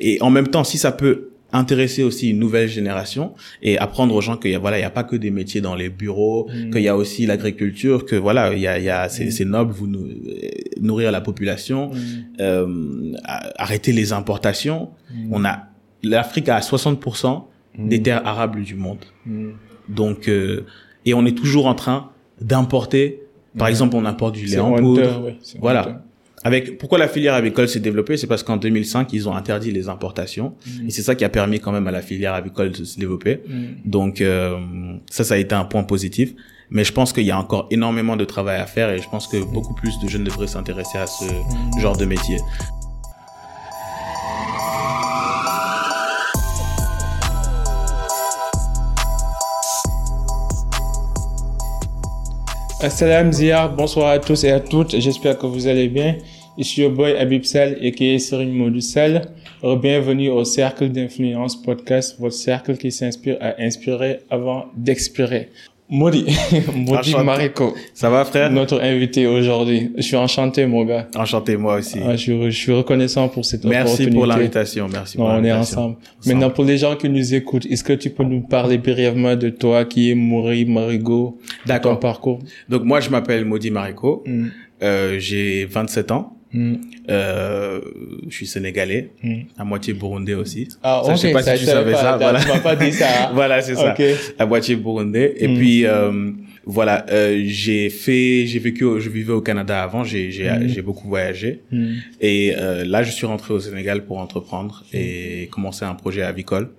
Et en même temps, si ça peut intéresser aussi une nouvelle génération et apprendre aux gens qu'il y a voilà il y a pas que des métiers dans les bureaux Mm. qu'il y a aussi l'agriculture que voilà il y a il y a c'est Mm. noble vous nou- euh, nourrir la population Mm. euh, arrêter les importations. On a l'Afrique a 60% des terres arables du monde. Donc euh, et on est toujours en train d'importer. Par exemple on importe du lait en poudre. ouais, Voilà. Avec pourquoi la filière avicole s'est développée? C'est parce qu'en 2005 ils ont interdit les importations Mm. et c'est ça qui a permis quand même à la filière avicole de se développer Mm. donc euh, ça, ça a été un point positif. Mais je pense qu'il y a encore énormément de travail à faire et je pense que beaucoup plus de jeunes devraient s'intéresser à ce genre de métier. Assalam Ziyar, bonsoir à tous et à toutes, j'espère que vous allez bien. Ici your boy Habib Sal et qui est Serine Modou Sal. Bienvenue au Cercle d'Influence Podcast, votre cercle qui s'inspire à inspirer avant d'expirer. Modi, Modi. Mariko, Ça va, frère? Notre invité aujourd'hui. Je suis enchanté, mon gars. Enchanté, moi aussi. Ah, je, suis- je suis reconnaissant pour cette Merci opportunité. pour l'invitation. Merci Non, pour on est ensemble. Maintenant, pour les gens qui nous écoutent, est-ce que tu peux nous parler brièvement de toi, qui est Mouri Marigo, ton D'accord. parcours? Donc moi, je m'appelle Maudit Mariko. Mm, Euh, j'ai 27 ans. Mm, Euh, je suis sénégalais, mm. à moitié burundais aussi. Ah, Ça, ok, je sais pas si ça, tu je savais ça, voilà. Tu m'as pas dit ça. voilà, c'est ça. Ok. À moitié burundais. Et Mm. puis euh, voilà, euh, j'ai fait, j'ai vécu, je vivais au Canada avant. J'ai j'ai beaucoup voyagé. Et là, je suis rentré au Sénégal pour entreprendre et commencer un projet avicole.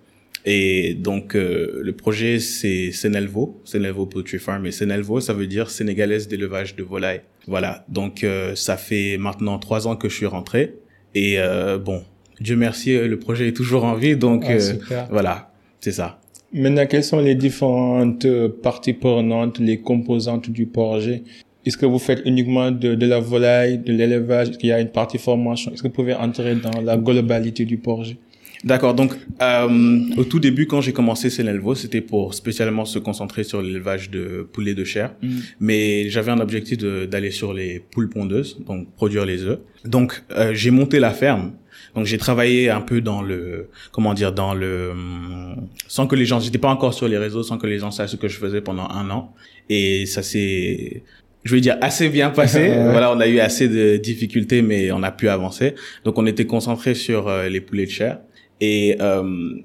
Et donc, euh, le projet, c'est Senelvo, Senelvo Poultry Farm. Et Senelvo, ça veut dire Sénégalaise d'élevage de volailles. Voilà. Donc, euh, ça fait maintenant trois ans que je suis rentré. Et euh, bon, Dieu merci, euh, le projet est toujours en vie. Donc, Ah, euh, voilà, c'est ça. Maintenant, quelles sont les différentes parties prenantes, les composantes du projet? Est-ce que vous faites uniquement de, de la volaille, de l'élevage? Est-ce qu'il y a une partie formation? Est-ce que vous pouvez entrer dans la globalité du projet? D'accord. Donc, euh, au tout début, quand j'ai commencé Senelvo, c'était pour spécialement se concentrer sur l'élevage de poulets de chair. mais j'avais un objectif d'aller sur les poules pondeuses, donc produire les œufs. Donc euh, j'ai monté la ferme. Donc j'ai travaillé un peu dans le comment dire dans le hum, sans que les gens j'étais pas encore sur les réseaux sans que les gens sachent ce que je faisais pendant un an et ça s'est je vais dire assez bien passé. Voilà, on a eu assez de difficultés mais on a pu avancer. Donc on était concentré sur euh, les poulets de chair et euh,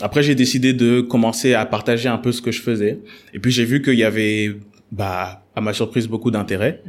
après j'ai décidé de commencer à partager un peu ce que je faisais. Et puis j'ai vu qu'il y avait bah à ma surprise beaucoup d'intérêt.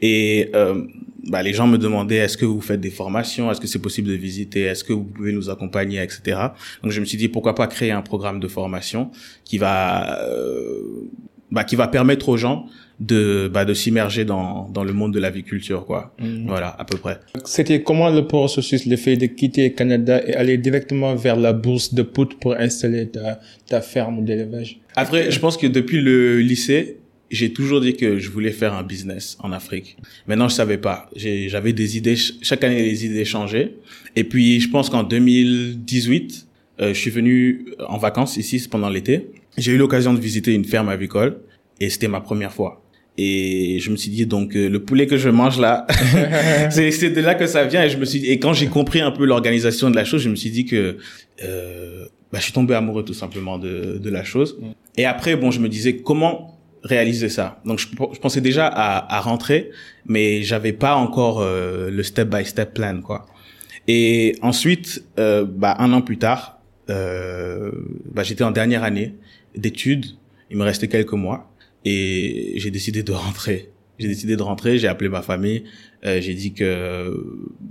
Et euh, bah, les gens me demandaient est-ce que vous faites des formations? Est-ce que c'est possible de visiter? Est-ce que vous pouvez nous accompagner? Etc donc je me suis dit pourquoi pas créer un programme de formation qui va euh, bah, qui va permettre aux gens de bah, de s'immerger dans dans le monde de l'aviculture quoi Mm. voilà à peu près C'était comment le processus, le fait de quitter le Canada et aller directement vers la bourse de Pout pour installer ta, ta ferme d'élevage? Après, je pense que depuis le lycée, j'ai toujours dit que je voulais faire un business en Afrique. Maintenant, je savais pas. J'ai- J'avais des idées. ch- Chaque année, les idées changeaient. Et puis, je pense qu'en 2018, euh, je suis venu en vacances ici pendant l'été. J'ai eu l'occasion de visiter une ferme avicole et c'était ma première fois. Et je me suis dit donc euh, le poulet que je mange là, c'est de là que ça vient. Et je me suis et quand j'ai compris un peu l'organisation de la chose, je me suis dit que euh, bah, je suis tombé amoureux tout simplement de de la chose. Et après bon, je me disais comment réaliser ça? Donc je, pensais déjà à, rentrer, mais j'avais pas encore euh, le step by step plan quoi. Et ensuite, bah, un an plus tard, bah, j'étais en dernière année d'études. Il me restait quelques mois et j'ai décidé de rentrer. J'ai décidé de rentrer. J'ai appelé ma famille. Euh, j'ai dit que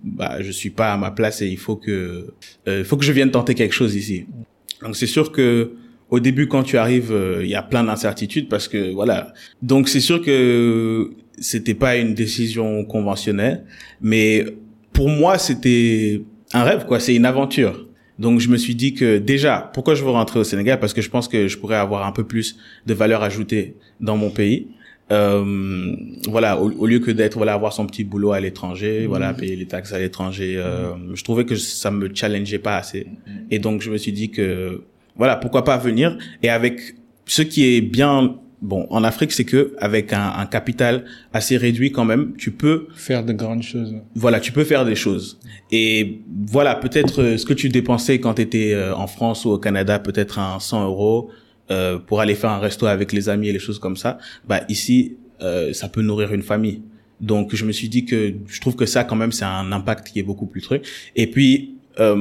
bah, je suis pas à ma place et il faut que euh, faut que je vienne tenter quelque chose ici. Donc c'est sûr que au début quand tu arrives, euh, il y a plein d'incertitudes parce que voilà. Donc c'est sûr que c'était pas une décision conventionnelle, mais pour moi c'était un rêve quoi. C'est une aventure. Donc je me suis dit que déjà, pourquoi je veux rentrer au Sénégal? Parce que je pense que je pourrais avoir un peu plus de valeur ajoutée dans mon pays. Euh, voilà, au, au lieu que d'être voilà avoir son petit boulot à l'étranger, voilà payer les taxes à l'étranger, euh, je trouvais que ça me challengeait pas assez. Et donc je me suis dit que voilà pourquoi pas venir? Et avec ce qui est bien bon, en Afrique, c'est que avec un, un, capital assez réduit quand même, tu peux faire de grandes choses. Voilà, tu peux faire des choses. Et voilà, peut-être euh, ce que tu dépensais quand tu étais euh, en France ou au Canada, peut-être un 100 euros euh, pour aller faire un resto avec les amis et les choses comme ça. Bah ici, euh, ça peut nourrir une famille. Donc je me suis dit que je trouve que ça quand même c'est un impact qui est beaucoup plus truc. Et puis euh,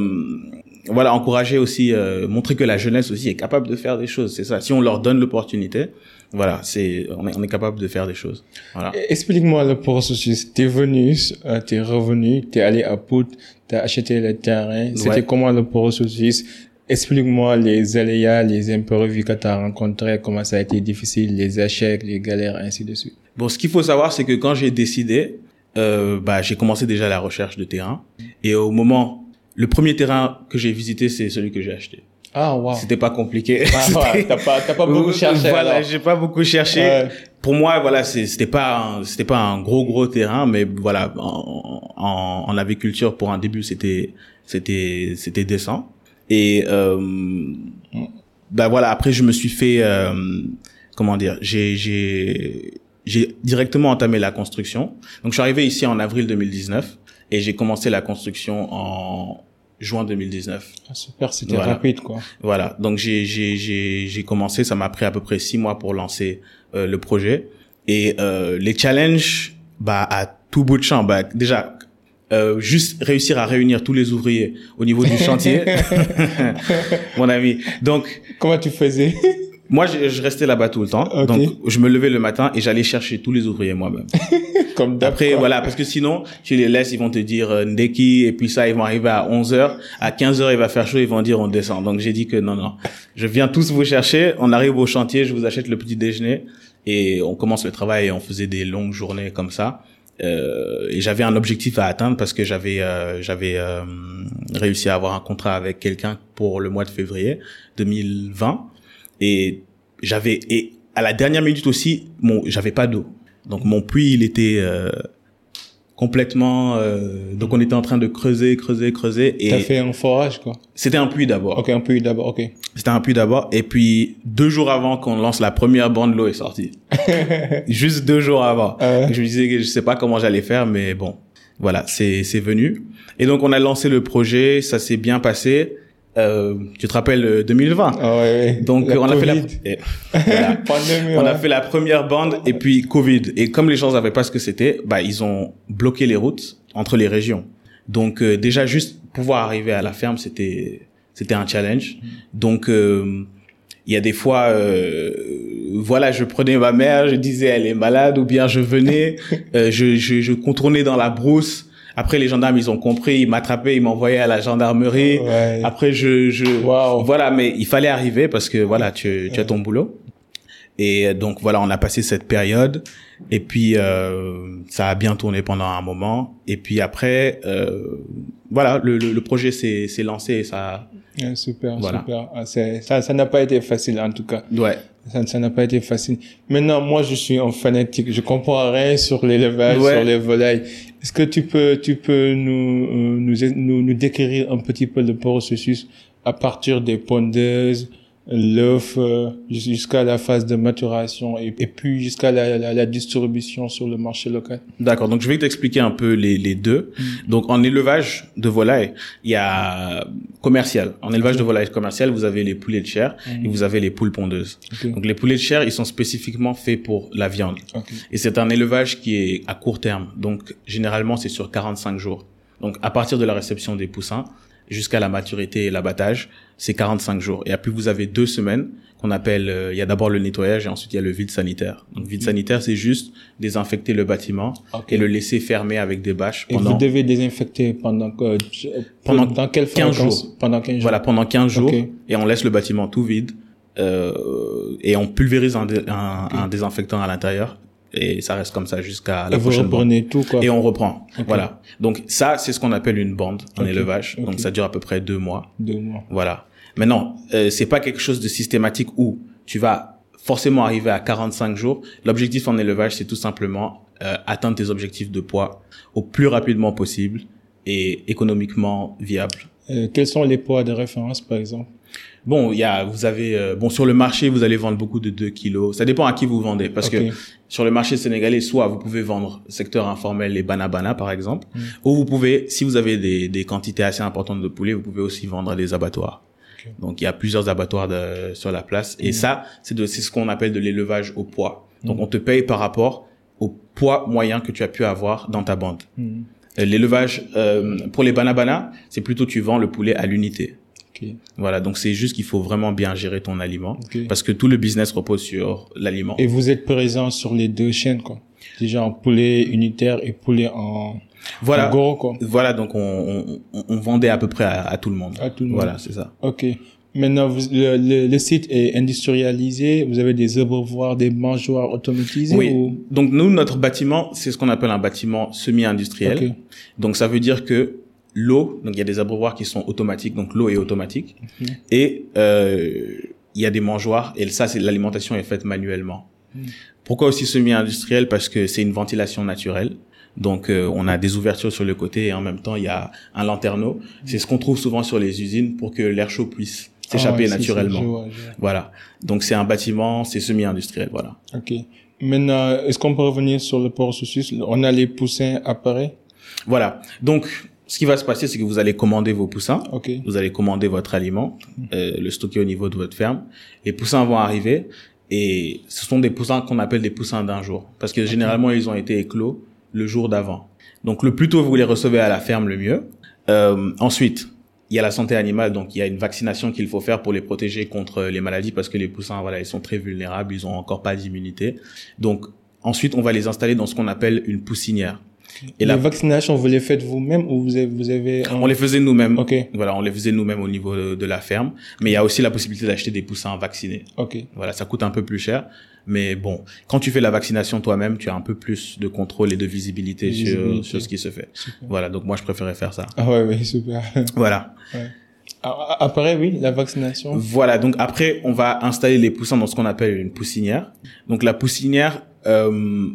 voilà, encourager aussi, euh, montrer que la jeunesse aussi est capable de faire des choses. C'est ça. Si on leur donne l'opportunité, voilà, c'est on est, on est capable de faire des choses. Voilà. Explique-moi le processus. T'es venu, euh, t'es revenu, t'es allé à Pout, t'as acheté le terrain. C'était Ouais. comment le processus? Explique-moi les aléas, les imprévus que t'as rencontrés, comment ça a été difficile, les échecs, les galères, ainsi de suite. Bon, ce qu'il faut savoir, c'est que quand j'ai décidé, euh, bah, j'ai commencé déjà la recherche de terrain. Et au moment, le premier terrain que j'ai visité, c'est celui que j'ai acheté. Ah, wow. C'était pas compliqué. Ah, ouais, t'as pas, t'as pas beaucoup cherché. Voilà, j'ai pas beaucoup cherché. Ouais. Pour moi, voilà, c'est- c'était pas, un- c'était pas un gros gros terrain, mais voilà, en, en, en aviculture pour un début, c'était, c'était, c'était décent. Et euh, bah voilà, après je me suis fait, euh, comment dire, j'ai, j'ai, j'ai directement entamé la construction. Donc je suis arrivé ici en avril 2019 et j'ai commencé la construction en juin 2019. Ah, super, c'était Voilà. rapide, quoi. Voilà, donc j'ai j'ai j'ai j'ai commencé, ça m'a pris à peu près six mois pour lancer euh, le projet et euh, les challenges, bah à tout bout de champ, bah déjà euh, juste réussir à réunir tous les ouvriers au niveau du chantier, mon ami. Donc Comment tu faisais? Moi je, je restais là-bas tout le temps, Ok. donc je me levais le matin et j'allais chercher tous les ouvriers moi-même. Comme Après, voilà, parce que sinon, tu les laisses, ils vont te dire euh, Ndeki, et puis ça, ils vont arriver à 11h. À 15h, il va faire chaud, ils vont dire on descend. Donc j'ai dit que non, non. Je viens tous vous chercher, on arrive au chantier, je vous achète le petit déjeuner, et on commence le travail, et on faisait des longues journées comme ça. Euh, et j'avais un objectif à atteindre parce que j'avais euh, j'avais euh, réussi à avoir un contrat avec quelqu'un pour le mois de février 2020 et j'avais et à la dernière minute aussi mon j'avais pas d'eau. Donc mon puits il était euh, complètement euh, donc on était en train de creuser creuser creuser T'as et fait un forage, quoi. c'était un puits d'abord. Ok, un peu d'abord, ok. c'était un puits d'abord et puis deux jours avant qu'on lance la première bande l'eau est sortie. Juste deux jours avant. Ah je me disais que je sais pas comment j'allais faire mais bon voilà c'est c'est venu. Et donc on a lancé le projet ça s'est bien passé euh, tu te rappelles euh, 2020 Ah ouais, ouais. donc La euh, on a fait la voilà. Pandémie, on a fait la première bande et puis Covid. Et comme les gens savaient pas ce que c'était bah ils ont bloqué les routes entre les régions. Donc euh, déjà juste pouvoir arriver à la ferme c'était c'était un challenge. Donc euh, il y a des fois euh, voilà je prenais ma mère je disais elle est malade ou bien je venais. Euh, je, je je contournais dans la brousse après les gendarmes ils ont compris ils m'attrapaient ils m'envoyaient à la gendarmerie Ouais. après je je Waouh. voilà mais il fallait arriver parce que voilà tu tu as ton boulot et donc voilà, on a passé cette période et puis euh, ça a bien tourné pendant un moment et puis après euh, voilà, le, le, le projet s'est s'est lancé et ça super, Voilà. super. Ah, ça, ça n'a pas été facile en tout cas. ouais. Ça, ça n'a pas été facile. Maintenant, moi, je suis un fanatique. Je comprends rien sur l'élevage, Ouais. sur les volailles. Est-ce que tu peux, tu peux nous, euh, nous, nous, nous décrire un petit peu le processus à partir des pondeuses, l'œuf, euh, jus- jusqu'à la phase de maturation et, et puis jusqu'à la, la, la distribution sur le marché local? D'accord, donc je vais t'expliquer un peu les, les deux. Donc en élevage de volailles, il y a commercial. En élevage de volailles commercial, vous avez les poulets de chair et vous avez les poules pondeuses. Donc les poulets de chair, ils sont spécifiquement faits pour la viande. Et c'est un élevage qui est à court terme. Donc, généralement, c'est sur 45 jours. Donc, à partir de la réception des poussins jusqu'à la maturité et l'abattage, c'est 45 jours. Et puis, vous avez deux semaines qu'on appelle, euh, il y a d'abord le nettoyage et ensuite il y a le vide sanitaire. Donc, vide sanitaire, c'est juste désinfecter le bâtiment et le laisser fermer avec des bâches Et pendant, vous devez désinfecter pendant, que- Pendant quelle 15 fréquence jours. Pendant 15 jours. voilà, pendant 15 jours et on laisse le bâtiment tout vide, euh, et on pulvérise un, dé- un, un désinfectant à l'intérieur et ça reste comme ça jusqu'à Et la vous prochaine bande. reprenez tout, quoi. et on reprend. Voilà. Donc ça, c'est ce qu'on appelle une bande en élevage. Donc ça dure à peu près deux mois. Deux mois. Voilà. Maintenant, euh, c'est pas quelque chose de systématique où tu vas forcément arriver à 45 jours. L'objectif en élevage, c'est tout simplement euh, atteindre tes objectifs de poids au plus rapidement possible et économiquement viable. Euh, quels sont les poids de référence, par exemple? Bon, il y a, vous avez, euh, bon, sur le marché, vous allez vendre beaucoup de 2 kilos. Ça dépend à qui vous vendez. Parce que sur le marché sénégalais, soit vous pouvez vendre secteur informel les banabana, par exemple, Mm. ou vous pouvez, si vous avez des, des quantités assez importantes de poulet, vous pouvez aussi vendre à des abattoirs. Donc, il y a plusieurs abattoirs de- sur la place. Et Mm. ça, c'est de, c'est ce qu'on appelle de l'élevage au poids. Donc, Mm. on te paye par rapport au poids moyen que tu as pu avoir dans ta bande. Euh, L'élevage, euh, pour les banabana, c'est plutôt tu vends le poulet à l'unité. Ok. Voilà, donc c'est juste qu'il faut vraiment bien gérer ton aliment Ok. parce que tout le business repose sur l'aliment. Et vous êtes présent sur les deux chaînes, quoi. Déjà en poulet unitaire et poulet en, Voilà, en quoi. voilà, donc on, on, on vendait à peu près à, à tout le monde. À tout le monde. Voilà, c'est ça. Ok. Maintenant, vous, le, le, le site est industrialisé. Vous avez des abreuvoirs, des mangeoires automatisés Oui. ou... Donc nous, notre bâtiment, c'est ce qu'on appelle un bâtiment semi-industriel. Ok. Donc ça veut dire que l'eau, donc il y a des abreuvoirs qui sont automatiques, donc l'eau est automatique, Mhm. et euh, il y a des mangeoires, et ça, c'est l'alimentation est faite manuellement. Mhm. Pourquoi aussi semi-industriel? Parce que c'est une ventilation naturelle. Donc euh, on a des ouvertures sur le côté et en même temps il y a un lanterneau. C'est ce qu'on trouve souvent sur les usines pour que l'air chaud puisse s'échapper Ah ouais, si, naturellement. Voilà. Donc c'est un bâtiment, c'est semi-industriel, voilà. Ok. Maintenant, est-ce qu'on peut revenir sur le processus? On a les poussins appareils? Voilà. Donc ce qui va se passer, c'est que vous allez commander vos poussins. Ok. Vous allez commander votre aliment, euh, le stocker au niveau de votre ferme. Les poussins vont arriver et ce sont des poussins qu'on appelle des poussins d'un jour parce que généralement ils ont été éclos le jour d'avant. Donc le plus tôt vous les recevez à la ferme, le mieux. Euh, ensuite, il y a la santé animale, donc il y a une vaccination qu'il faut faire pour les protéger contre les maladies parce que les poussins, voilà, ils sont très vulnérables, ils ont encore pas d'immunité. Donc ensuite, on va les installer dans ce qu'on appelle une poussinière. Et la la- vaccination, vous les faites vous-même ou vous avez, vous avez un- On les faisait nous-mêmes. Ok. Voilà, on les faisait nous-mêmes au niveau de, de la ferme. Mais il y a aussi la possibilité d'acheter des poussins vaccinés. Ok. Voilà, ça coûte un peu plus cher. Mais bon, quand tu fais la vaccination toi-même, tu as un peu plus de contrôle et de visibilité, Sur, Visibilité. sur ce qui se fait. Super. Voilà, donc moi je préférais faire ça. Ah ouais, ouais, super. Voilà. Ah, Après, oui, la vaccination. Voilà, donc après, on va installer les poussins dans ce qu'on appelle une poussinière. Donc la poussinière, euh,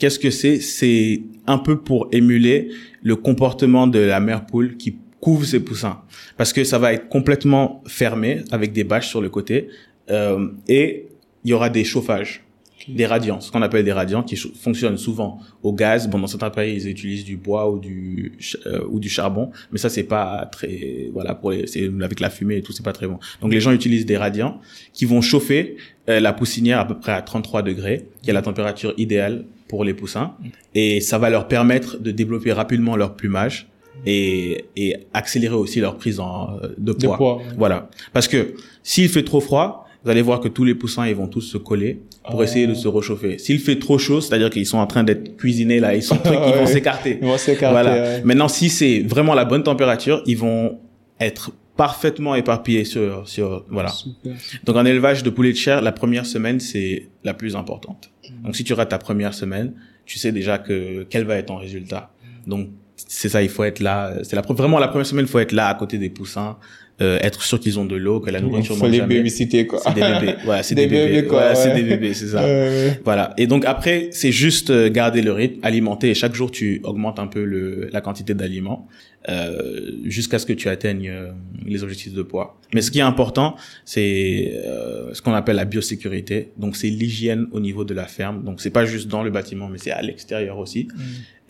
qu'est-ce que c'est? C'est un peu pour émuler le comportement de la mère poule qui couvre ses poussins. Parce que ça va être complètement fermé avec des bâches sur le côté euh, et il y aura des chauffages. Des radiants, ce qu'on appelle des radiants qui fonctionnent souvent au gaz. Bon, dans certains pays, ils utilisent du bois ou du euh, ou du charbon, mais ça c'est pas très voilà pour les c'est avec la fumée et tout, c'est pas très bon. Donc les gens utilisent des radiants qui vont chauffer euh, la poussinière à peu près à 33 degrés, qui est la température idéale pour les poussins et ça va leur permettre de développer rapidement leur plumage et et accélérer aussi leur prise en euh, de De poids. poids, ouais. Voilà. Parce que s'il fait trop froid, vous allez voir que tous les poussins, ils vont tous se coller pour Ah. essayer de se réchauffer. S'il fait trop chaud, c'est-à-dire qu'ils sont en train d'être cuisinés là, ils sont trucs, ils vont s'écarter. Ils vont s'écarter, Voilà. ouais. Maintenant, si c'est vraiment la bonne température, ils vont être parfaitement éparpillés sur, sur, voilà. Super. Donc, en élevage de poulet de chair, la première semaine, c'est la plus importante. Donc, si tu rates ta première semaine, tu sais déjà que, quel va être ton résultat. Donc, c'est ça, il faut être là. C'est la, vraiment la première semaine, il faut être là à côté des poussins, euh, être sûr qu'ils ont de l'eau, que la Il nourriture faut mange les jamais. quoi. C'est des bébés. Voilà, c'est Des des, bébés. bébés, quoi, Voilà, c'est des bébés, c'est ça. Euh, Voilà. Et donc après, c'est juste euh, garder le rythme, alimenter. Et chaque jour, tu augmentes un peu le, la quantité d'aliments euh, jusqu'à ce que tu atteignes euh, les objectifs de poids. Mais ce qui est important, c'est euh, ce qu'on appelle la biosécurité. Donc c'est l'hygiène au niveau de la ferme. Donc c'est pas juste dans le bâtiment, mais c'est à l'extérieur aussi.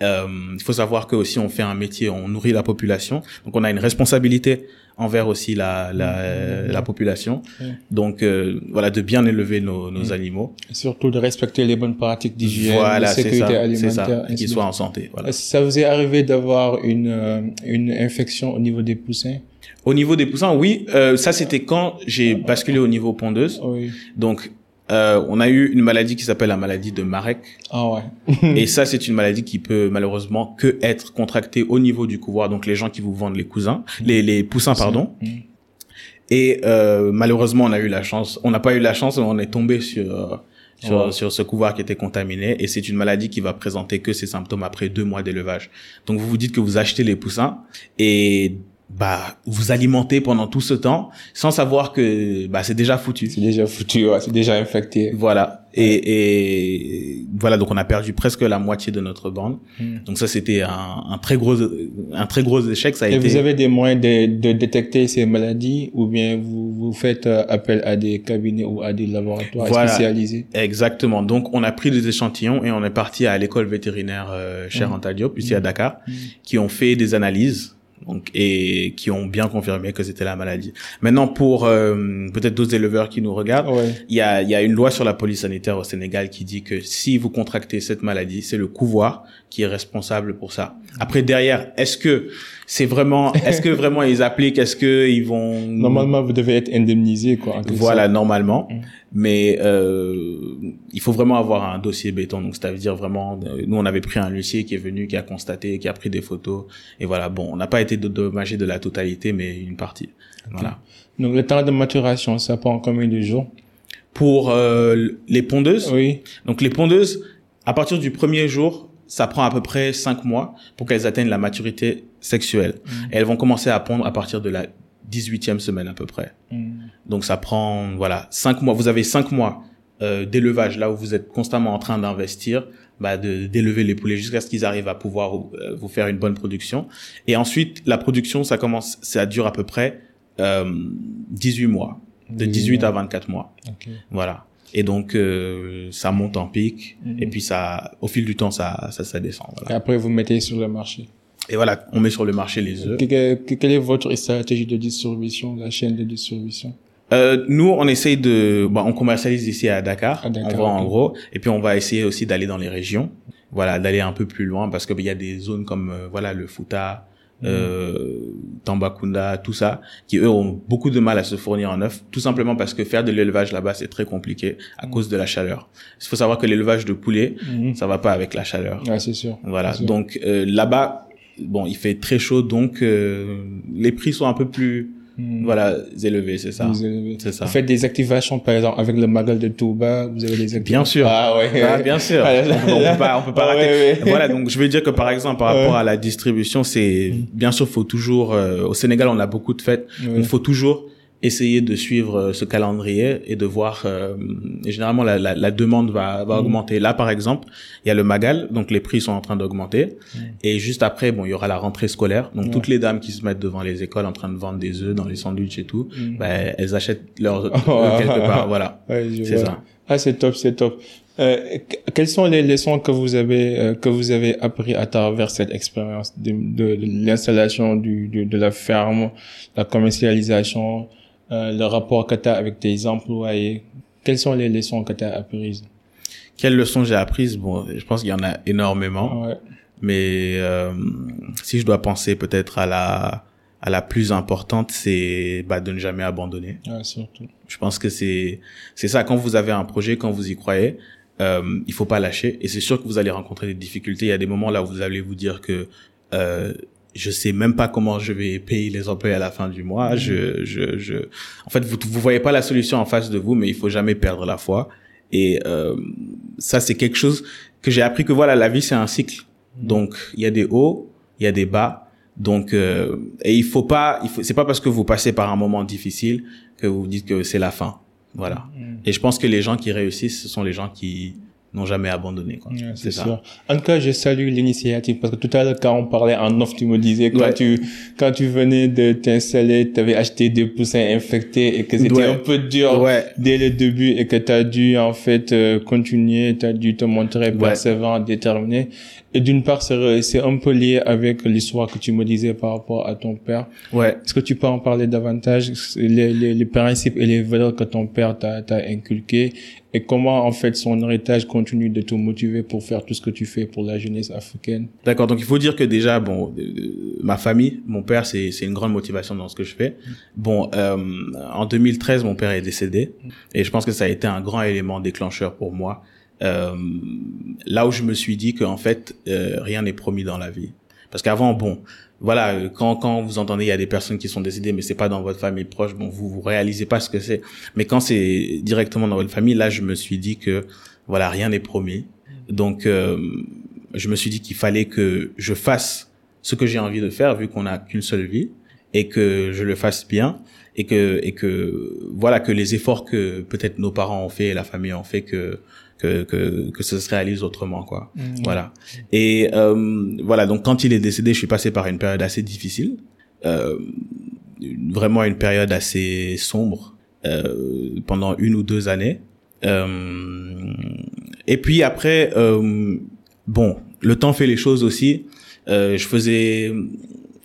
Euh, il faut savoir que aussi on fait un métier, on nourrit la population, donc on a une responsabilité envers aussi la la, la population. Donc euh, voilà, de bien élever nos, nos Mm. animaux. Et surtout de respecter les bonnes pratiques d'hygiène, Voilà, de sécurité ça, alimentaire. qu'ils soient en santé. Voilà. Ça vous est arrivé d'avoir une, euh, une infection au niveau des poussins? Au niveau des poussins, oui, euh, ça c'était quand j'ai basculé au niveau pondeuse. Oui. Donc euh, on a eu une maladie qui s'appelle la maladie de Marek. Ah ouais. Et ça, c'est une maladie qui peut malheureusement que être contractée au niveau du couvoir, donc les gens qui vous vendent les cousins, les, les poussins, pardon. Mm. Et euh, malheureusement, on a eu la chance, on n'a pas eu la chance, mais on est tombé sur sur, Ouais. sur ce couvoir qui était contaminé. Et c'est une maladie qui va présenter que ses symptômes après deux mois d'élevage. Donc vous vous dites que vous achetez les poussins et bah vous alimenter pendant tout ce temps sans savoir que bah c'est déjà foutu. C'est déjà foutu, ouais, c'est déjà infecté. Voilà. Et, et, voilà, donc on a perdu presque la moitié de notre bande. Hmm. Donc ça, c'était un, un, très gros, un très gros échec. Ça a et été... vous avez des moyens de, de, détecter ces maladies ou bien vous, vous faites euh, appel à des cabinets ou à des laboratoires spécialisés? Exactement. Donc on a pris des échantillons et on est parti à l'école vétérinaire euh, chez mmh. Diop, ici à hmm. Dakar, hmm. qui ont fait des analyses donc et qui ont bien confirmé que c'était la maladie. Maintenant, pour euh, peut-être d'autres éleveurs qui nous regardent, il y, a, y a une loi sur la police sanitaire au Sénégal qui dit que si vous contractez cette maladie, c'est le couvoir qui est responsable pour ça. Après, derrière, est-ce que c'est vraiment, est-ce que vraiment ils appliquent, est-ce que ils vont normalement vous devez être indemnisé quoi. Voilà, normalement, mm. Mais euh, il faut vraiment avoir un dossier béton. Donc, c'est-à-dire vraiment, euh, nous on avait pris un huissier qui est venu, qui a constaté, qui a pris des photos, et voilà. Bon, on n'a pas été dédommagé de la totalité, mais une partie. Voilà. Donc, le temps de maturation, ça prend combien de jours? Pour euh, les pondeuses? Oui. Donc, les pondeuses, à partir du premier jour, ça prend à peu près cinq mois pour qu'elles atteignent la maturité sexuelle. Mm. Et elles vont commencer à pondre à partir de la 18e semaine à peu près. Mm. Donc ça prend voilà cinq mois. Vous avez cinq mois euh, d'élevage là où vous êtes constamment en train d'investir, bah, de d'élever les poulets jusqu'à ce qu'ils arrivent à pouvoir euh, vous faire une bonne production. Et ensuite la production ça commence, ça dure à peu près euh, 18 mois, de 18 à 24 mois. Voilà. Et donc euh, ça monte en pic et mhm. puis ça, au fil du temps, ça, ça, ça descend. Voilà. Et après vous mettez sur le marché. Et voilà, on met sur le marché les œufs. quelle est votre stratégie de distribution, la chaîne de distribution? Euh, nous, on essaye de, bon, on commercialise ici à Dakar, à Dakar en gros, et puis on va essayer aussi d'aller dans les régions, voilà, d'aller un peu plus loin parce qu'il y a des zones comme, euh, voilà, le Fouta, euh, Tambakunda, tout ça, qui eux ont beaucoup de mal à se fournir en œufs, tout simplement parce que faire de l'élevage là-bas c'est très compliqué à cause de la chaleur. Il faut savoir que l'élevage de poulet, mhm. ça va pas avec la chaleur. Ah, c'est sûr. Voilà, donc euh, là-bas, bon, il fait très chaud, donc euh, les prix sont un peu plus Hmm. Voilà, élevé, c'est ça. C'est ça. Vous faites des activations, par exemple, avec le magal de Touba, vous avez des activations. Bien sûr. Ah ouais. Ah, bien sûr. on, peut pas, on peut pas rater. Voilà, donc je veux dire que par exemple, par rapport à la distribution, c'est, hmm. bien sûr, faut toujours, euh, au Sénégal, on a beaucoup de fêtes. Il faut toujours essayer de suivre euh, ce calendrier et de voir euh, et généralement la, la, la, demande va, va mm. augmenter. Là par exemple il y a le magal donc les prix sont en train d'augmenter. Et juste après bon il y aura la rentrée scolaire. Donc toutes les dames qui se mettent devant les écoles en train de vendre des œufs dans les sandwichs et tout mm. ben, elles achètent leurs œufs quelque part. Voilà. C'est ça. Ah c'est top c'est top. Euh, quelles sont les leçons que vous avez euh, que vous avez appris à travers cette expérience de, de, de l'installation du de, de, la ferme, la commercialisation, euh, le rapport que tu as avec tes employés Quelles sont les leçons que tu as apprises? Quelles leçons j'ai apprises? Bon, je pense qu'il y en a énormément. Ouais. Mais euh, si je dois penser peut-être à la à la plus importante, c'est bah, de ne jamais abandonner. Ouais, surtout. Je pense que c'est c'est ça. Quand vous avez un projet, quand vous y croyez, euh, il faut pas lâcher. Et c'est sûr que vous allez rencontrer des difficultés. Il y a des moments là où vous allez vous dire que euh, je sais même pas comment je vais payer les employés à la fin du mois. Je, je, je, en fait, vous, vous voyez pas la solution en face de vous, mais il faut jamais perdre la foi. Et euh, ça, c'est quelque chose que j'ai appris que voilà, la vie c'est un cycle. Donc, il y a des hauts, il y a des bas. Donc, euh, et il faut pas, il faut, c'est pas parce que vous passez par un moment difficile que vous dites que c'est la fin. Voilà. Mm. Et je pense que les gens qui réussissent, ce sont les gens qui n'ont jamais abandonné. Quoi. c'est ça. En tout cas, je salue l'initiative parce que tout à l'heure, quand on parlait en off, tu me disais quand tu quand tu venais de t'installer, tu avais acheté des poussins infectés et que c'était un peu dur dès le début et que tu as dû en fait euh, continuer, tu as dû te montrer persévérant, déterminé. Et d'une part, c'est un peu lié avec l'histoire que tu me disais par rapport à ton père. Ouais. Est-ce que tu peux en parler davantage, les, les, les principes et les valeurs que ton père t'a inculqués et comment en fait son héritage continue de te motiver pour faire tout ce que tu fais pour la jeunesse africaine? D'accord, donc il faut dire que déjà, bon, euh, ma famille, mon père, c'est une grande motivation dans ce que je fais. Bon, euh, en 2013, mon père est décédé et je pense que ça a été un grand élément déclencheur pour moi. Euh, là où je me suis dit qu'en fait, euh, rien n'est promis dans la vie. Parce qu'avant, bon, voilà, quand quand vous entendez il y a des personnes qui sont décédées, mais c'est pas dans votre famille proche, bon, vous vous réalisez pas ce que c'est. Mais quand c'est directement dans votre famille, là, je me suis dit que voilà, rien n'est promis. Donc, euh, je me suis dit qu'il fallait que je fasse ce que j'ai envie de faire, vu qu'on n'a qu'une seule vie. et que je le fasse bien et que et que voilà que les efforts que peut-être nos parents ont fait et la famille ont fait que que que, que ça se réalise autrement quoi. Mmh. voilà. Et euh, voilà. Donc quand il est décédé je suis passé par une période assez difficile euh, vraiment une période assez sombre euh, pendant une ou deux années. Euh, et puis après euh, bon le temps fait les choses aussi. Euh, je faisais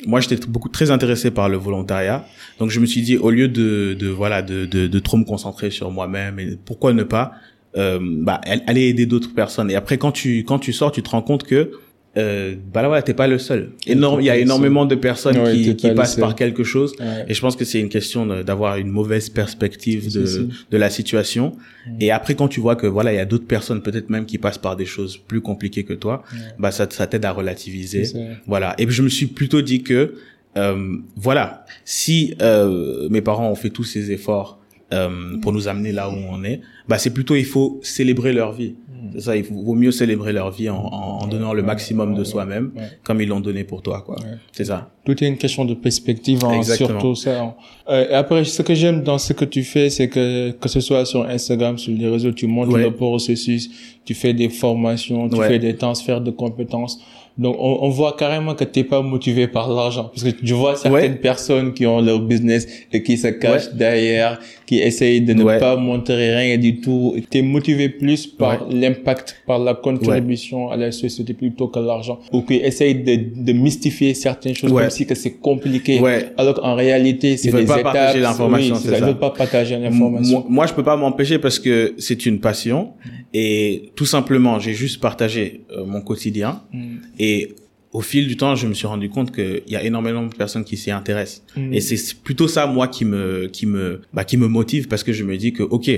moi j'étais beaucoup très intéressé par le volontariat. Donc je me suis dit au lieu de, de voilà de, de, de trop me concentrer sur moi-même et pourquoi ne pas euh, bah aller aider d'autres personnes et après quand tu quand tu sors tu te rends compte que euh, bah là voilà t'es pas le seul énorme il y a seul. énormément de personnes Ouais, qui, qui passent par quelque chose Ouais. et je pense que c'est une question d'avoir une mauvaise perspective de, de la situation. Et après, quand tu vois que voilà, il y a d'autres personnes, peut-être même qui passent par des choses plus compliquées que toi, bah ça, ça t'aide à relativiser. Voilà. Et puis je me suis plutôt dit que euh, voilà, si euh, mes parents ont fait tous ces efforts euh, pour nous amener là où on est, bah c'est plutôt il faut célébrer leur vie. C'est ça, il vaut mieux célébrer leur vie en, en, en donnant le maximum de soi-même, Ouais. comme ils l'ont donné pour toi, quoi. Ouais. C'est ça. Tout est une question de perspective, hein, surtout ça. hein. Euh, et après, ce que j'aime dans ce que tu fais, c'est que que ce soit sur Instagram, sur les réseaux, tu montres Ouais. le processus, tu fais des formations, tu Ouais. fais des transferts de compétences. Donc, on, on voit carrément que t'es pas motivé par l'argent, parce que je vois certaines Ouais. personnes qui ont leur business et qui se cachent derrière, qui essayent de ne Ouais. pas montrer rien du tout. T'es motivé plus par l'impact, par la contribution à la société plutôt que l'argent, ou qui essayent de, de mystifier certaines choses comme si que c'est compliqué. Ouais. Alors qu'en réalité, c'est veulent des pas étapes. partager l'information, oui, c'est ça. Ils veulent pas partager l'information. Moi, moi, je peux pas m'empêcher parce que c'est une passion et tout simplement, j'ai juste partagé euh, mon quotidien Mm. et au fil du temps, je me suis rendu compte qu'il y a énormément de personnes qui s'y intéressent. Mm. Et c'est plutôt ça, moi, qui me, qui me, bah, qui me motive parce que je me dis que, ok,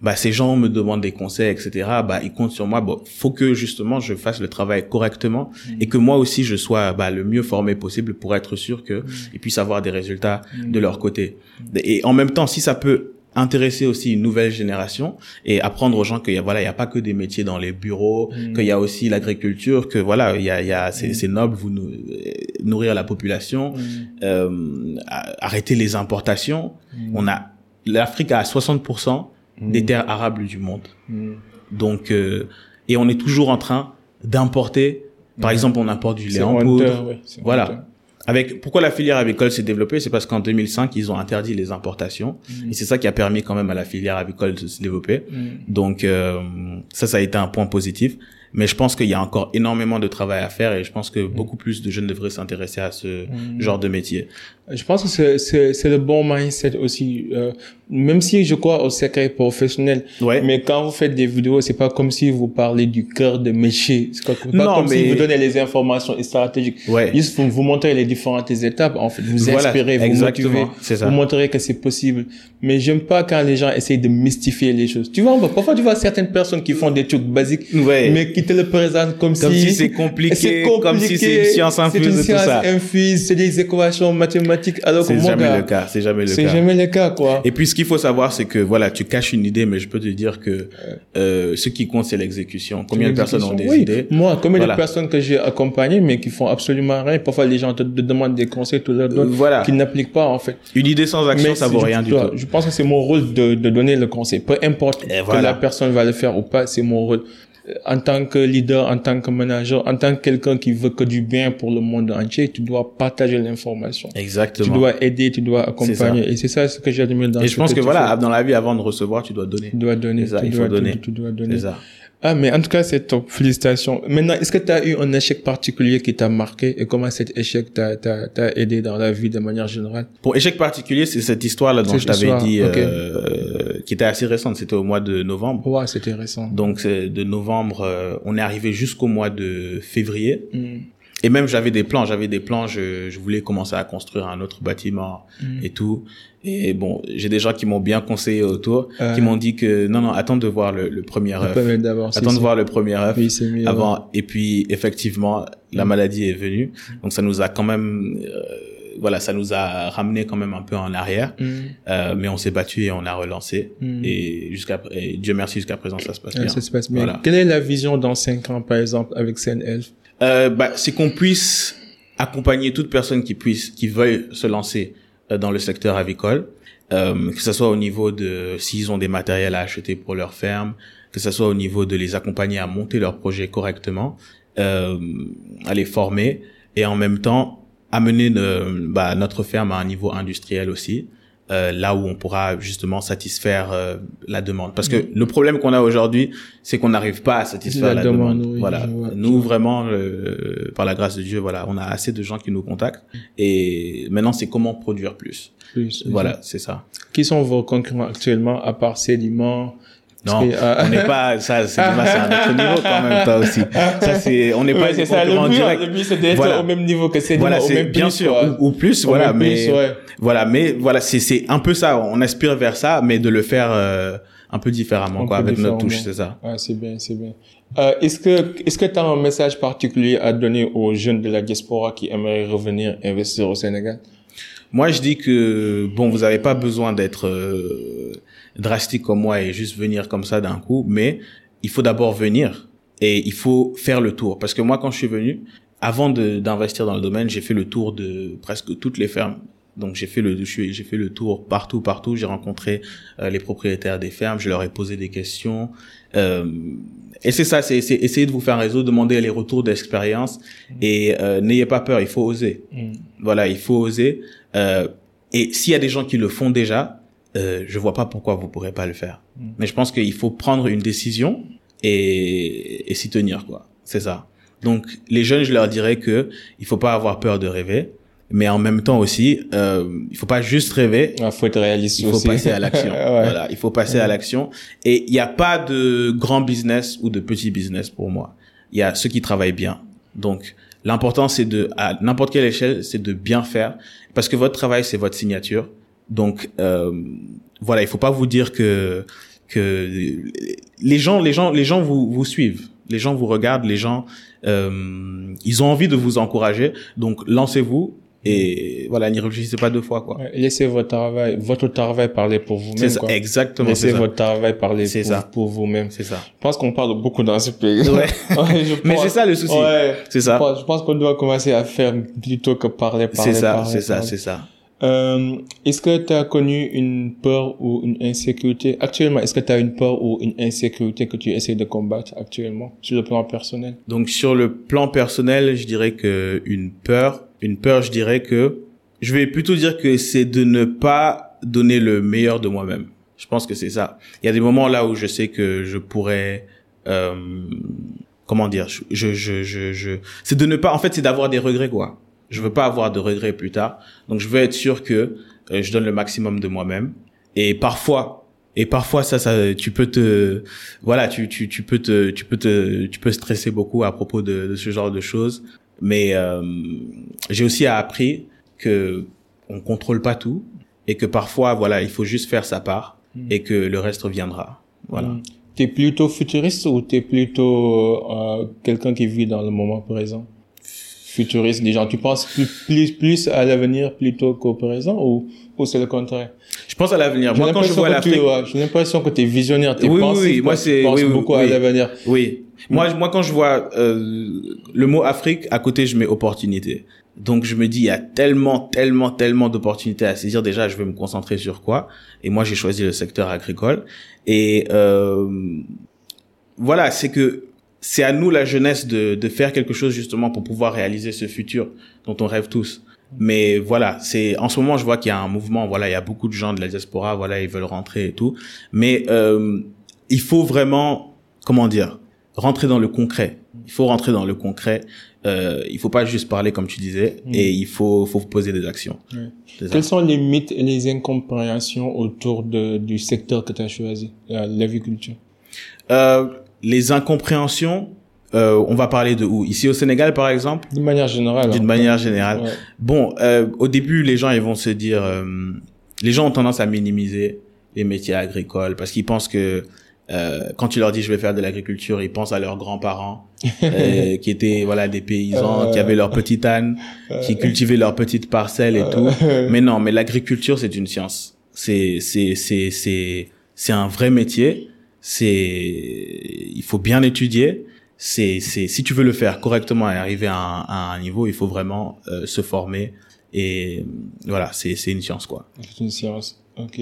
bah, ces gens me demandent des conseils, etc. Bah, ils comptent sur moi. Bon, faut que justement je fasse le travail correctement et que moi aussi je sois bah, le mieux formé possible pour être sûr que ils puissent avoir des résultats de leur côté. Et en même temps, si ça peut intéresser aussi une nouvelle génération et apprendre aux gens qu'il y a voilà il y a pas que des métiers dans les bureaux Mm. qu'il y a aussi l'agriculture que voilà il y a il y a c'est c'est noble vous nou- euh, nourrir la population Mm. euh, arrêter les importations. Mm. on a l'Afrique a 60% des terres arables du monde. Donc euh, et on est toujours en train d'importer. Par exemple on importe du lait en poudre. ouais, voilà avec pourquoi la filière avicole s'est développée, c'est parce qu'en 2005 ils ont interdit les importations et c'est ça qui a permis quand même à la filière avicole de se développer. Mm. Donc euh, ça, ça a été un point positif. Mais je pense qu'il y a encore énormément de travail à faire et je pense que beaucoup plus de jeunes devraient s'intéresser à ce genre de métier. Je pense que c'est, le bon mindset aussi. Euh, même si je crois au secret professionnel, Ouais. mais quand vous faites des vidéos, c'est pas comme si vous parlez du cœur de métier. C'est pas, Non, comme si mais- vous donnez les informations stratégiques. Ouais. Juste vous, vous montrez les différentes étapes, en fait. Vous Voilà, inspirez, vous motivez. ça. Vous montrez que c'est possible. Mais j'aime pas quand les gens essayent de mystifier les choses. Tu vois, parfois tu vois certaines personnes qui font des trucs basiques, Ouais. mais qui te le présentent comme, Comme si c'est compliqué, comme si c'est une science infuse une tout science ça. infuse, c'est des équations mathématiques. Alors que C'est mon jamais gars, le cas. C'est jamais le c'est cas. jamais le cas, quoi. Et puis ce qu'il faut savoir, c'est que voilà, tu caches une idée, mais je peux te dire que euh, ce qui compte, c'est l'exécution. Combien de personnes ont des Oui. idées? Moi, combien Voilà. de personnes que j'ai accompagnées, mais qui font absolument rien. Parfois, les gens te, te demandent des conseils, tu leur donnes, Voilà. qu'ils n'appliquent pas, en fait. Une idée sans action, ça c'est- vaut rien du tout. Je pense que c'est mon rôle de, de donner le conseil. Peu importe que la personne va le faire ou pas, c'est mon rôle. En tant que leader, en tant que manager, en tant que quelqu'un qui veut que du bien pour le monde entier, tu dois partager l'information. Tu Exactement. dois aider, tu dois accompagner. Et c'est ça ce que j'admire dans Et je pense que tu voilà, fais. dans la vie, avant de recevoir, tu dois donner. Tu dois donner. Ça, tu il dois, faut donner. Tu, tu dois donner. C'est ça. Ah, mais en tout cas, c'est top. Félicitations. Maintenant, est-ce que tu as eu un échec particulier qui t'a marqué et comment cet échec t'a, t'a, t'a aidé dans la vie de manière générale? Pour échec particulier, c'est cette histoire-là dont Cette je t'avais histoire, dit, euh, qui était assez récente. C'était au mois de novembre. Ouais, c'était récent. Donc c'est de novembre, euh, on est arrivé jusqu'au mois de février. Mm. Et même j'avais des plans, j'avais des plans, je, je voulais commencer à construire un autre bâtiment Mm. et tout. Et bon, j'ai des gens qui m'ont bien conseillé autour, Euh. qui m'ont dit que non, non, attends de voir le, le premier œuf. Attends si, de si. voir le premier œuf Oui, mieux. avant. Et puis effectivement, la maladie est venue. Donc ça nous a quand même, euh, voilà, ça nous a ramené quand même un peu en arrière. Mm. Euh, mais on s'est battu et on a relancé. Mm. Et jusqu'à, Dieu merci, jusqu'à présent ça se passe bien. ça se passe bien. Voilà. Quelle est la vision dans cinq ans, par exemple, avec Elf? Euh, bah, c'est qu'on puisse accompagner toute personne qui puisse, qui veuille se lancer euh, dans le secteur avicole, euh, que ce soit au niveau de s'ils ont des matériels à acheter pour leur ferme, que ce soit au niveau de les accompagner à monter leur projet correctement, euh, à les former et en même temps amener bah, notre ferme à un niveau industriel aussi. Euh, là où on pourra justement satisfaire euh, la demande. Parce que mm. le problème qu'on a aujourd'hui, c'est qu'on n'arrive pas à satisfaire la, demande. voilà. nous vraiment, euh, par la grâce de Dieu, voilà, on a assez de gens qui nous contactent. Et maintenant, c'est comment produire plus. plus voilà, c'est ça. Qui sont vos concurrents actuellement, à part Sédiment non, on n'est pas ça c'est un autre niveau quand même toi aussi. Ça c'est on n'est pas c'est ça, le but, direct. Le but c'est d'être voilà. au même niveau que c'est voilà, au même bien sûr ou, plus voilà mais voilà mais voilà c'est c'est un peu ça on aspire vers ça mais de le faire euh, un peu différemment quoi avec notre touche c'est ça. Ouais, c'est bien c'est bien. Euh, est-ce que est-ce que tu as un message particulier à donner aux jeunes de la diaspora qui aimeraient revenir investir au Sénégal? Moi je dis que bon vous avez pas besoin d'être euh, drastique comme moi et juste venir comme ça d'un coup, mais il faut d'abord venir et il faut faire le tour. Parce que moi, quand je suis venu, avant d'investir dans le domaine, j'ai fait le tour de presque toutes les fermes. Donc j'ai fait le j'ai fait le tour partout partout. J'ai rencontré euh, les propriétaires des fermes. Je leur ai posé des questions. Euh, et c'est ça, c'est essayer de vous faire un réseau, demander les retours d'expérience mmh. et euh, n'ayez pas peur. Il faut oser. Mmh. Voilà, il faut oser. Euh, et s'il y a des gens qui le font déjà, euh, je vois pas pourquoi vous pourrez pas le faire. Mm. Mais je pense qu'il faut prendre une décision et, et s'y tenir, quoi. C'est ça. Donc, les jeunes, je leur dirais que il faut pas avoir peur de rêver, mais en même temps aussi, euh, il faut pas juste rêver. Il faut être réaliste Il faut passer à l'action. Voilà, il faut passer à l'action. Et il n'y a pas de grand business ou de petit business pour moi. Il y a ceux qui travaillent bien. Donc, l'important, c'est de, à n'importe quelle échelle, c'est de bien faire, parce que votre travail, c'est votre signature. Donc euh, voilà, il faut pas vous dire que que les gens, les gens, les gens vous vous suivent, les gens vous regardent, les gens euh, ils ont envie de vous encourager. Donc lancez-vous et voilà, n'y réfléchissez pas deux fois quoi. laissez votre travail, votre travail parler pour vous-même. C'est ça, exactement. Laissez votre travail parler pour, ça. pour vous-même. C'est ça. Je pense qu'on parle beaucoup dans ce pays. Ouais. Mais c'est ça le souci. Ouais. C'est ça. Je pense, qu'on doit commencer à faire plutôt que parler, parler. C'est ça, c'est ça, c'est ça. Euh, est-ce que tu as connu une peur ou une insécurité? Actuellement Est-ce que tu as une peur ou une insécurité que tu essaies de combattre actuellement? Sur le plan personnel Donc sur le plan personnel, je dirais que une peur, une peur, je dirais que je vais plutôt dire que c'est de ne pas donner le meilleur de moi-même. Je pense que c'est ça. Il y a des moments là où je sais que je pourrais euh, comment dire, je je je je c'est de ne pas en fait c'est d'avoir des regrets quoi je veux pas avoir de regrets plus tard. Donc je veux être sûr que euh, je donne le maximum de moi-même. Et parfois, et parfois ça, ça, tu peux te, voilà, tu, tu, tu peux te, tu peux te, tu peux stresser beaucoup à propos de, de ce genre de choses. Mais euh, j'ai aussi appris que on contrôle pas tout et que parfois, voilà, il faut juste faire sa part hmm. et que le reste reviendra. Voilà. Hmm. Tu es plutôt futuriste ou tu es plutôt euh, quelqu'un qui vit dans le moment présent? Futuriste des gens Tu penses plus, plus, plus à l'avenir plutôt qu'au présent ou, ou c'est le contraire? Je pense à l'avenir. Moi, quand je vois l'Afrique... J'ai l'impression que tu es visionnaire, tu oui, oui, moi, c'est, oui, beaucoup à l'avenir. Oui. Moi, moi, quand je vois euh, le mot Afrique, à côté, je mets opportunité. Donc, je me dis, il y a tellement, tellement, tellement d'opportunités à saisir. Déjà, je vais me concentrer sur quoi? Et moi, j'ai choisi le secteur agricole. Et euh, voilà, c'est que c'est à nous la jeunesse de, de faire quelque chose justement pour pouvoir réaliser ce futur dont on rêve tous. Mais voilà, c'est en ce moment je vois qu'il y a un mouvement. Voilà, il y a beaucoup de gens de la diaspora. Voilà, ils veulent rentrer et tout. Mais euh, il faut vraiment, comment dire, rentrer dans le concret. Il faut rentrer dans le concret. Euh, il faut pas juste parler comme tu disais, mm. et il faut faut poser des actions. Quels sont les mythes et les incompréhensions autour de, du secteur que tu as choisi, l'agriculture? Euh, les incompréhensions, euh, on va parler de où? Ici au Sénégal, par exemple? D'une manière générale. D'une manière générale. Bon, euh, au début, les gens ils vont se dire, euh, les gens ont tendance à minimiser les métiers agricoles parce qu'ils pensent que euh, quand tu leur dis je vais faire de l'agriculture, ils pensent à leurs grands-parents euh, qui étaient voilà des paysans, qui avaient leur petite âne, qui cultivaient leurs petites parcelles et tout. Mais non, mais l'agriculture c'est une science. C'est c'est c'est c'est c'est un vrai métier c'est il faut bien étudier c'est c'est si tu veux le faire correctement et arriver à un, niveau, il faut vraiment euh, se former et voilà, c'est c'est une science quoi. C'est une science. OK.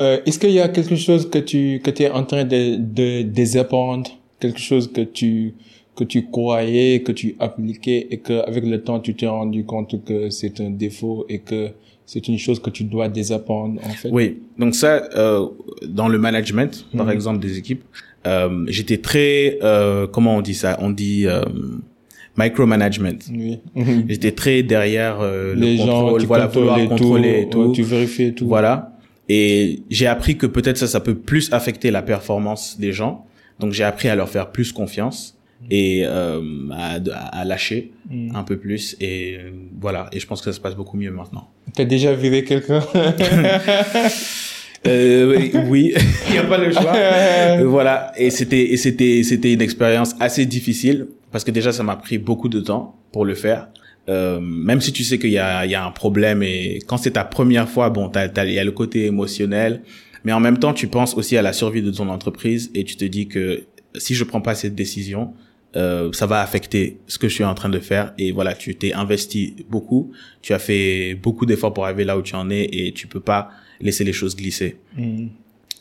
Euh, est-ce qu'il y a quelque chose que tu que es en train de de désapprendre, quelque chose que tu que tu croyais, que tu appliquais et que avec le temps tu t'es rendu compte que c'est un défaut et que c'est une chose que tu dois désapprendre en fait. Oui, donc ça euh, dans le management par Mhm. exemple des équipes, euh, j'étais très euh, comment on dit ça? On dit euh, micromanagement. Oui. J'étais très derrière euh, Les le gens, tu voilà, vouloir contrôler et tout. tu vérifies tout. Voilà. Et j'ai appris que peut-être ça, ça peut plus affecter la performance des gens. Donc j'ai appris à leur faire plus confiance et euh, à, à lâcher Mm. un peu plus. Et euh, voilà. Et je pense que ça se passe beaucoup mieux maintenant. T'as déjà viré quelqu'un? Euh, oui, il n'y a pas le choix. Euh, voilà. Et c'était, et c'était, c'était une expérience assez difficile parce que déjà ça m'a pris beaucoup de temps pour le faire. Euh, même si tu sais qu'il y a, il y a un problème et quand c'est ta première fois, bon, t'as, t'as, il y a le côté émotionnel, mais en même temps, tu penses aussi à la survie de ton entreprise et tu te dis que si je prends pas cette décision, euh, ça va affecter ce que je suis en train de faire et voilà, tu t'es investi beaucoup, tu as fait beaucoup d'efforts pour arriver là où tu en es et tu peux pas laisser les choses glisser. Mm.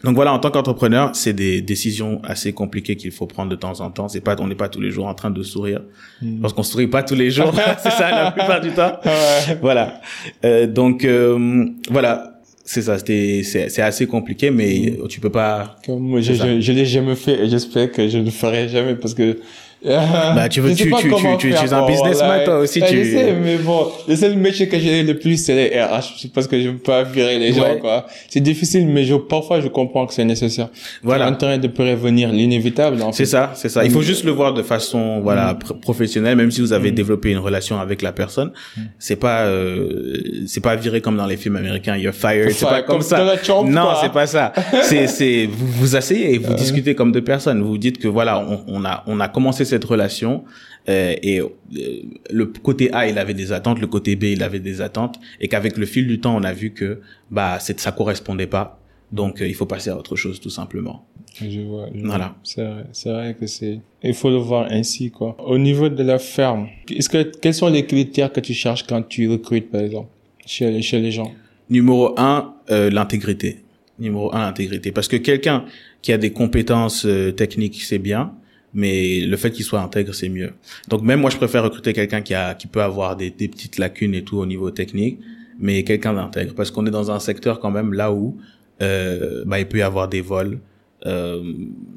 Donc voilà, en tant qu'entrepreneur, c'est des décisions assez compliquées qu'il faut prendre de temps en temps. C'est pas, on n'est pas tous les jours en train de sourire, Mm. parce qu'on sourit pas tous les jours. c'est ça la plupart du temps. Ouais. Voilà. Euh, donc euh, voilà, c'est ça. C'était, c'est, c'est assez compliqué, mais tu peux pas. Comme moi, je, je, je l'ai jamais fait et j'espère que je ne le ferai jamais parce que. Bah, tu veux- je tu- tu- tu- tu- es un businessman, toi aussi, Ouais, tu- Je sais, mais bon, le seul métier que j'ai le plus, c'est les RH. C'est parce que je veux pas virer les gens, quoi. C'est difficile, mais je, parfois, je comprends que c'est nécessaire. Voilà. En train de prévenir l'inévitable, en C'est ça, c'est ça. Il faut juste le voir de façon Mm. voilà pr- professionnelle, même si vous avez développé une relation avec la personne. Mm. C'est pas euh, c'est pas viré comme dans les films américains. You're fired. C'est pas comme, ça. Non, c'est pas ça. C'est c'est vous vous asseyez et vous discutez comme deux personnes. Vous vous dites que voilà, on a on a commencé cette relation. euh, et euh, le côté A il avait des attentes, le côté B il avait des attentes, et qu'avec le fil du temps on a vu que bah c'est ça correspondait pas, donc euh, il faut passer à autre chose tout simplement. Je vois. je. Voilà. C'est vrai, c'est vrai que c'est. Il faut le voir ainsi, quoi. Au niveau de la ferme, est-ce que quels sont les critères que tu cherches quand tu recrutes, par exemple, chez les- chez les gens? Numéro un, l'intégrité. Numéro un, l'intégrité. Parce que quelqu'un qui a des compétences techniques, c'est bien, mais le fait qu'il soit intègre, c'est mieux. Donc même moi, je préfère recruter quelqu'un qui a, qui peut avoir des, des petites lacunes et tout au niveau technique, mais quelqu'un d'intègre. Parce qu'on est dans un secteur quand même là où euh, bah, il peut y avoir des vols. Euh,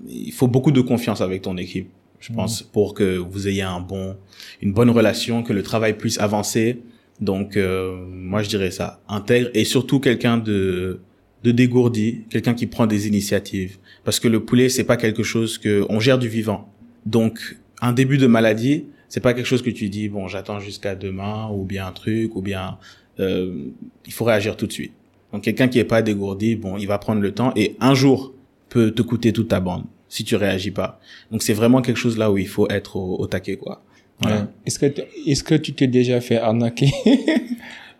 il faut beaucoup de confiance avec ton équipe, je pense, pour que vous ayez un bon, une bonne relation, que le travail puisse avancer. Donc, euh, moi, je dirais ça. Intègre et surtout quelqu'un de, de dégourdi, quelqu'un qui prend des initiatives. Parce que le poulet, c'est pas quelque chose que, on gère du vivant. Donc, un début de maladie, c'est pas quelque chose que tu dis, bon, j'attends jusqu'à demain, ou bien un truc, ou bien, euh, il faut réagir tout de suite. Donc, quelqu'un qui est pas dégourdi, bon, il va prendre le temps et un jour peut te coûter toute ta bande si tu réagis pas. Donc, c'est vraiment quelque chose là où il faut être au, au taquet, quoi. Voilà. Ouais. Est-ce que, tu- est-ce que tu t'es déjà fait arnaquer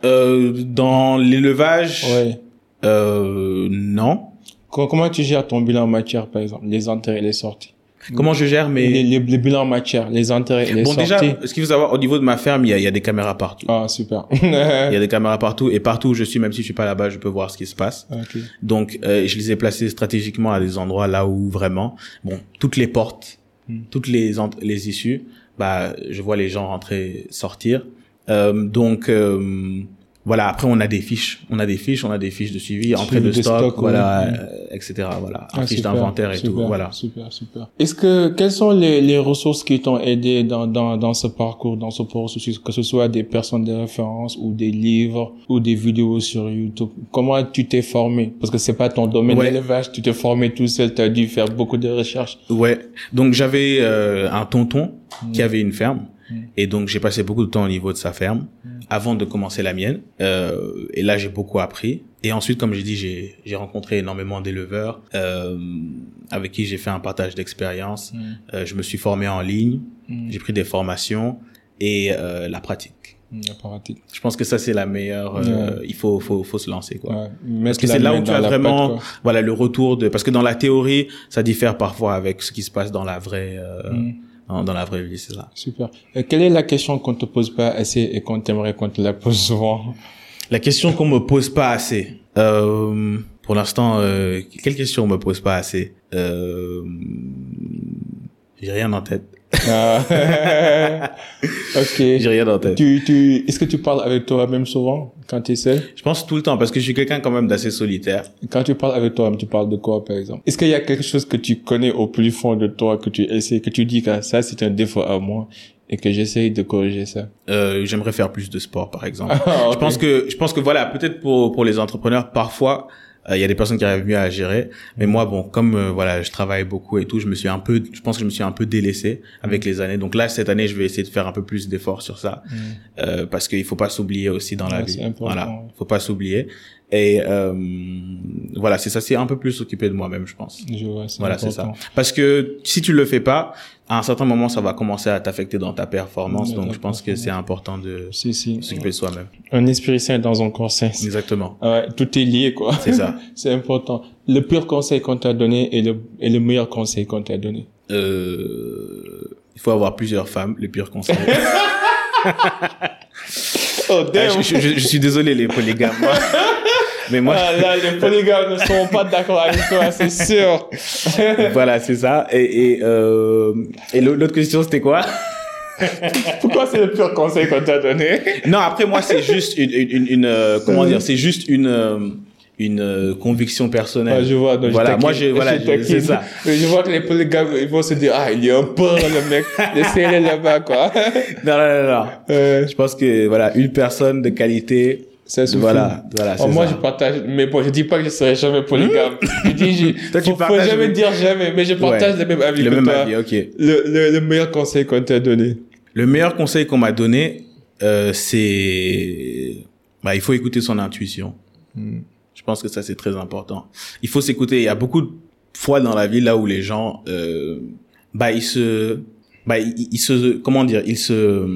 Euh, dans l'élevage, Ouais. euh, non. Co- Comment tu gères ton bilan matière, par exemple, les entrées et les sorties? Comment je gère mes... les, les, les bilans matière, les entrées et les Bon, sorties. déjà, ce qu'il faut savoir, au niveau de ma ferme, il y a, il y a des caméras partout. Ah, super. Il y a des caméras partout et partout où je suis, même si je suis pas là-bas, je peux voir ce qui se passe. ok. Donc, euh, je les ai placés stratégiquement à des endroits là où vraiment, bon, toutes les portes, Hmm. toutes les les issues, bah, je vois les gens rentrer, sortir. Euh, donc, euh, voilà. Après, on a des fiches, on a des fiches, on a des fiches de suivi, entrée de, de stock, stock, voilà, euh, etc. Voilà, Ah, un fiche d'inventaire et super, tout. Voilà. Super, super. Est-ce que, quelles sont les, les ressources qui t'ont aidé dans, dans, dans ce parcours, dans ce processus, que ce soit des personnes de référence ou des livres ou des vidéos sur YouTube? Comment tu t'es formé? Parce que c'est pas ton domaine Ouais. d'élevage, tu t'es formé tout seul, tu as dû faire beaucoup de recherches. Ouais. Donc j'avais euh, un tonton qui avait une ferme Mm. et donc j'ai passé beaucoup de temps au niveau de sa ferme avant de commencer la mienne. Euh, et là j'ai beaucoup appris. Et ensuite, comme j'ai dit, j'ai j'ai rencontré énormément d'éleveurs euh, avec qui j'ai fait un partage d'expérience. Euh, je me suis formé en ligne, Mm. j'ai pris des formations et la pratique. Mm, la pratique. Je pense que ça c'est la meilleure. euh, Il faut faut faut se lancer quoi. Ouais. Mettre que c'est là où tu as vraiment pâte, voilà le retour de parce que dans la théorie ça diffère parfois avec ce qui se passe dans la vraie euh, Mm. Dans, dans la vraie vie, c'est ça. Super. Et quelle est la question qu'on te pose pas assez et qu'on t'aimerait qu'on te la pose souvent La question qu'on me pose pas assez. Euh, pour l'instant, euh, quelle question on me pose pas assez euh, J'ai rien en tête. Ah. ok. J'ai rien en tête. Tu, tu, est-ce que tu parles avec toi-même souvent quand tu es seul? Je pense tout le temps parce que je suis quelqu'un quand même d'assez solitaire. Quand tu parles avec toi-même, tu parles de quoi par exemple? Est-ce qu'il y a quelque chose que tu connais au plus fond de toi, que tu essaies, que tu dis que ça c'est un défaut à moi et que j'essaye de corriger ça? Euh, J'aimerais faire plus de sport, par exemple. Ah, Je pense que je pense que voilà, peut-être pour pour les entrepreneurs, parfois il y a des personnes qui arrivent mieux à gérer, mais moi bon, comme euh, voilà, je travaille beaucoup et tout, je me suis un peu, je pense que je me suis un peu délaissé avec les années. Donc là, cette année, je vais essayer de faire un peu plus d'efforts sur ça, euh, parce qu'il faut pas s'oublier aussi dans la vie. Voilà, faut pas s'oublier. Et euh, voilà, c'est ça, c'est un peu plus s'occuper de moi-même, je pense. Je vois, c'est Voilà, c'est ça. Parce que si tu le fais pas, à un certain moment, ça va commencer à t'affecter dans ta performance. Donc, je pense que c'est important de Si, si. s'occuper de soi-même. Un esprit sain dans un corps sain. Exactement. Ouais, tout est lié, quoi. C'est ça. c'est important. Le pire conseil qu'on t'a donné et le, et le meilleur conseil qu'on t'a donné. Euh, il faut avoir plusieurs femmes, le pire conseil. Oh, Ah, je, je- je suis désolé, les polygames. Mais moi, Ah là, les polygames ne seront pas d'accord avec toi, c'est sûr. voilà, c'est ça. Et, et, euh, et l'au- l'autre question, c'était quoi? Pourquoi c'est le pire conseil qu'on t'a donné? Non, après, moi, c'est juste une, une, une, une, euh, comment dire, c'est juste une, euh, une euh, conviction personnelle. Ah, je vois, donc je voilà, taquine, moi, je, voilà, je je- c'est ça. Mais je vois que les polygames, ils vont se dire, ah, il est un porc, le mec. Laissez-le là-bas, quoi. Non, non, non, non. Euh, Je pense que, voilà, une personne de qualité, ça suffit. voilà, voilà, Oh, c'est moi, ça. je partage, mais bon, je dis pas que je serai jamais polygame. je dis, je, Toi, tu faut, jamais dire jamais, mais je partage Ouais. le même avis le que même toi. avis, ok. Le, le, le meilleur conseil qu'on t'a donné. Le meilleur conseil qu'on m'a donné, euh, c'est, bah, il faut écouter son intuition. Hmm. Je pense que ça c'est très important. Il faut s'écouter. Il y a beaucoup de fois dans la vie là où les gens, euh, bah ils se, bah ils, ils se, comment dire, ils se,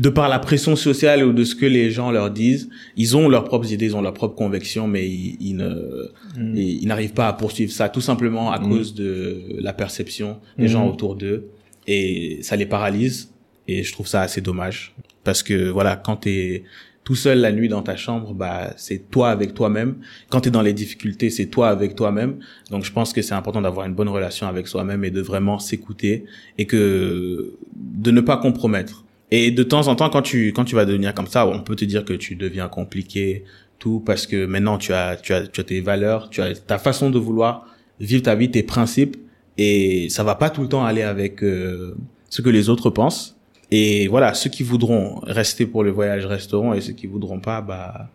de par la pression sociale ou de ce que les gens leur disent, ils ont leurs propres idées, ils ont leurs propres convictions, mais ils, ils ne, et ils n'arrivent pas à poursuivre ça tout simplement à Mm. cause de la perception des Mm. gens autour d'eux. Et ça les paralyse. Et je trouve ça assez dommage. Parce que voilà quand t'es tout seul la nuit dans ta chambre bah c'est toi avec toi-même. Quand t'es dans les difficultés c'est toi avec toi-même. Donc je pense que c'est important d'avoir une bonne relation avec soi-même et de vraiment s'écouter et que de ne pas compromettre et de temps en temps quand tu quand tu vas devenir comme ça on peut te dire que tu deviens compliqué tout parce que maintenant tu as tu as tu as tes valeurs, tu as ta façon de vouloir vivre ta vie, tes principes et ça va pas tout le temps aller avec euh, ce que les autres pensent. Et voilà, ceux qui voudront rester pour le voyage resteront et ceux qui voudront pas bah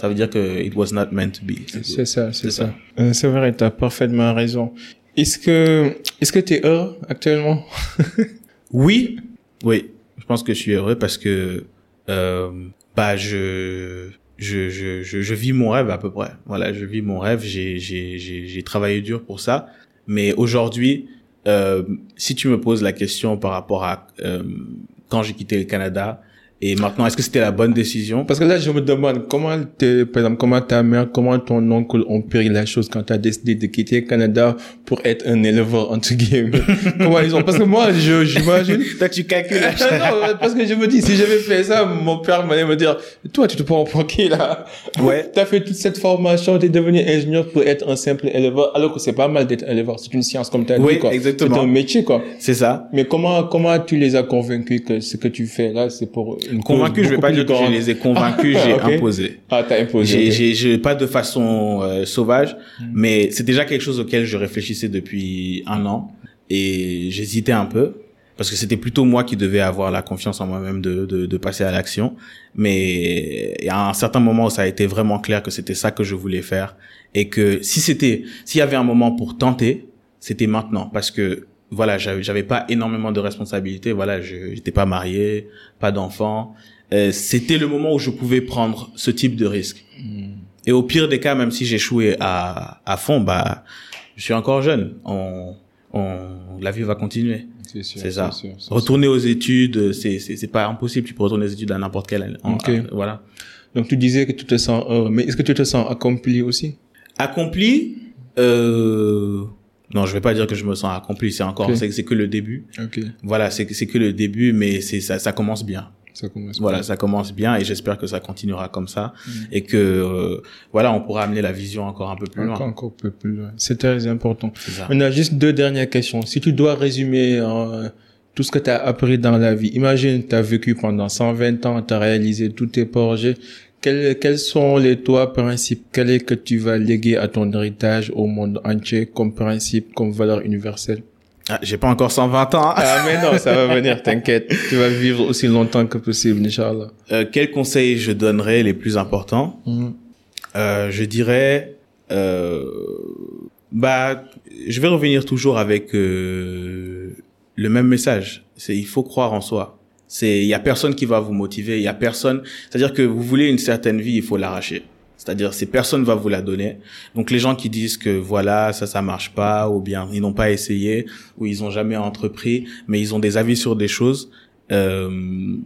ça veut dire que it was not meant to be. C'est ça, c'est C'est ça. Euh, c'est vrai, t'as parfaitement raison. Est-ce que, est-ce que t'es heureux actuellement? Oui, oui, je pense que je suis heureux parce que euh, bah je je, je je vis mon rêve à peu près. Voilà, je vis mon rêve. J'ai j'ai j'ai j'ai travaillé dur pour ça, mais aujourd'hui, euh, si tu me poses la question par rapport à euh, quand j'ai quitté le Canada et maintenant, est-ce que c'était la bonne décision? Parce que là, je me demande comment, t'es- par exemple, comment ta mère, comment ton oncle ont pris la chose quand tu as décidé de quitter le Canada pour être un éleveur, entre guillemets. comment ils ont, parce que moi, je, j'imagine, Toi, tu calcules. non, parce que je me dis, si j'avais fait ça, mon père m'allait me dire, toi, tu te prends pour qui, là? Ouais. T'as fait toute cette formation, t'es devenu ingénieur pour être un simple éleveur, alors que c'est pas mal d'être éleveur. C'est une science, comme t'as Oui, dit, quoi. exactement. C'est un métier, quoi. C'est ça. Mais comment, comment tu les as convaincus que ce que tu fais là, c'est pour une Convaincu, je vais pas dire que je les ai convaincus, j'ai imposé. Ah, t'as imposé. J'ai, pas de façon euh, sauvage, Mm. mais c'est déjà quelque chose auquel je réfléchissais depuis un an et j'hésitais un peu parce que c'était plutôt moi qui devais avoir la confiance en moi-même de, de, de passer à l'action. Mais il y a un certain moment où ça a été vraiment clair que c'était ça que je voulais faire et que si c'était, s'il y avait un moment pour tenter, c'était maintenant parce que voilà, j'avais, j'avais pas énormément de responsabilités. Voilà, je j'étais pas marié, pas d'enfant. Euh, c'était le moment où je pouvais prendre ce type de risque. Et au pire des cas, même si j'échouais à, à fond, bah, je suis encore jeune. On, on, la vie va continuer. C'est sûr. C'est ça. sûr, Retourner aux études, c'est, c'est, c'est pas impossible. Tu peux retourner aux études à n'importe quel, en- Ok. euh, voilà. Donc tu disais que tu te sens heureux, mais est-ce que tu te sens accompli aussi? Accompli, euh, non, je vais pas dire que je me sens accompli. C'est encore, c'est que le début. Ok, Voilà, c'est que le début, mais c'est ça, ça commence bien. ça commence. Voilà, ça commence bien et j'espère que ça continuera comme ça Mm. et que euh, voilà, on pourra amener la vision encore un peu plus loin. encore un peu plus loin. C'est très important. On a juste deux dernières questions. Si tu dois résumer euh, tout ce que tu as appris dans la vie, imagine, tu as vécu pendant 120 ans, tu as réalisé tous tes projets. Quels, quels sont les trois principes Quel est que tu vas léguer à ton héritage au monde entier comme principe, comme valeur universelle? Ah, J'ai pas encore 120 ans. hein. Ah mais non, ça va venir, t'inquiète. Tu vas vivre aussi longtemps que possible, Inch'Allah. Euh, quels conseils je donnerais les plus importants? Mhm. Euh, Je dirais, euh, bah, je vais revenir toujours avec euh, le même message. C'est il faut croire en soi. C'est il y a personne qui va vous motiver. Il y a personne. C'est-à-dire que vous voulez une certaine vie, il faut l'arracher. C'est-à-dire c'est personne va vous la donner. Donc les gens qui disent que voilà ça ça marche pas ou bien ils n'ont pas essayé ou ils ont jamais entrepris mais ils ont des avis sur des choses. Euh,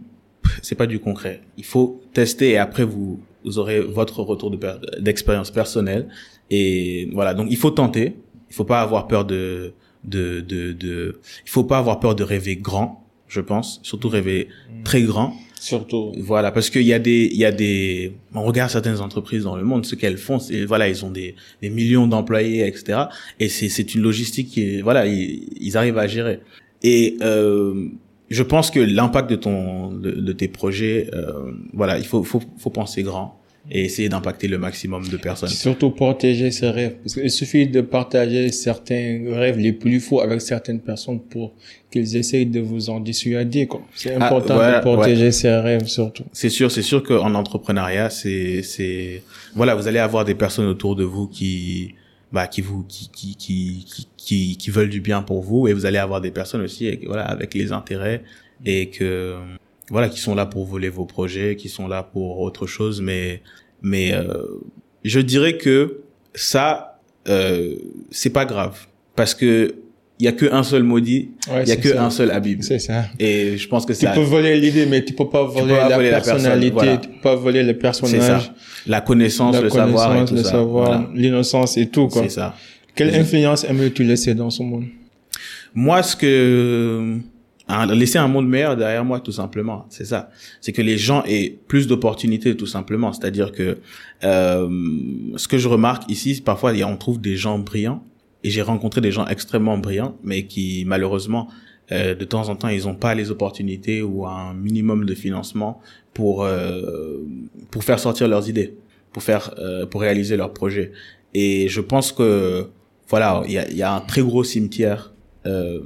c'est pas du concret. Il faut tester et après vous, vous aurez votre retour d'expérience personnelle et voilà. Donc il faut tenter. Il faut pas avoir peur de de de de. Il faut pas avoir peur de rêver grand. Je pense surtout rêver très grand. Surtout. Voilà, parce qu'il y a des, il y a des, on regarde certaines entreprises dans le monde, ce qu'elles font, c'est, voilà, ils ont des, des millions d'employés, etc. Et c'est, c'est une logistique qui est, voilà, ils, ils arrivent à gérer. Et euh, je pense que l'impact de ton, de, de tes projets, euh, voilà, il faut, faut, faut penser grand et essayer d'impacter le maximum de personnes. Surtout protéger ses rêves. Parce qu'il suffit de partager certains rêves les plus faux avec certaines personnes pour qu'ils essayent de vous en dissuader, quoi. C'est Ah, important voilà, de protéger ses rêves, surtout. C'est sûr, c'est sûr qu'en entrepreneuriat, c'est, c'est, voilà, vous allez avoir des personnes autour de vous qui, bah, qui vous, qui, qui, qui, qui, qui, veulent du bien pour vous, et vous allez avoir des personnes aussi, voilà, avec les intérêts et que, voilà, qui sont là pour voler vos projets, qui sont là pour autre chose, mais, mais, euh, je dirais que ça, euh, c'est pas grave, parce que il y a que un seul maudit, Ouais, il y a que ça. un seul Habib, C'est ça. et je pense que Tu ça, peux voler l'idée, mais tu peux pas voler, pas la, voler la personne, personnalité, voilà. tu peux pas voler le personnage, ça, la connaissance, la le savoir et connaissance, tout le ça. savoir, Voilà. l'innocence et tout, quoi. C'est ça. Quelle influence aimerais-tu laisser dans ce monde? Moi, ce que un- laisser un monde meilleur derrière moi, tout simplement, c'est ça. C'est que les gens aient plus d'opportunités, tout simplement. C'est-à-dire que euh, ce que je remarque ici, parfois, on trouve des gens brillants, et j'ai rencontré des gens extrêmement brillants, mais qui malheureusement, euh, de temps en temps, ils n'ont pas les opportunités ou un minimum de financement pour euh, pour faire sortir leurs idées, pour faire euh, pour réaliser leurs projets. Et je pense que voilà, il y a, y a un très gros cimetière euh,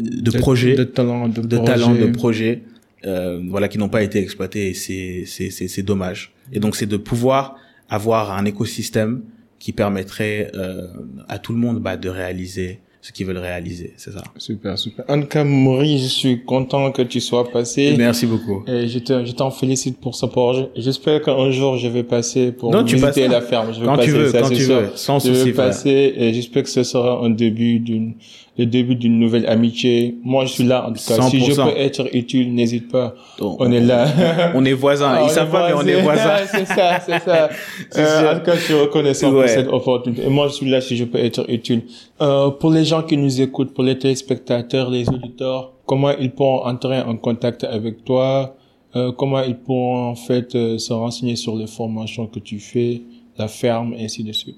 de, projets, De de, talents, de, talents, de projets. projets, euh, voilà, qui n'ont pas été exploités. Et c'est c'est c'est c'est dommage. Et donc c'est de pouvoir avoir un écosystème qui permettrait euh, à tout le monde bah, de réaliser ce qu'ils veulent réaliser. C'est ça. Super, super. En tout cas, Maurice, je suis content que tu sois passé. Merci beaucoup. Et je te- je t'en félicite pour ce projet. J'espère qu'un jour je vais passer pour Non, visiter la ferme. Je vais Quand passer, tu veux, ça, quand tu sûr. veux, sans Je souci. vais frère. passer et j'espère que ce sera un début d'une, le début d'une nouvelle amitié. Moi, je suis là, en tout cas. Si je 100%. peux être utile, n'hésite pas. On, On est là. On est voisins. Ils on savent pas, mais on est voisins. c'est ça, c'est ça. Euh, en tout cas, je suis reconnaissant Ouais. pour cette opportunité. Et moi, je suis là si je peux être utile. Euh, pour les gens qui nous écoutent, pour les téléspectateurs, les auditeurs, comment ils pourront entrer en contact avec toi? Euh, comment ils pourront, en fait, euh, se renseigner sur les formations que tu fais, la ferme, et ainsi de suite?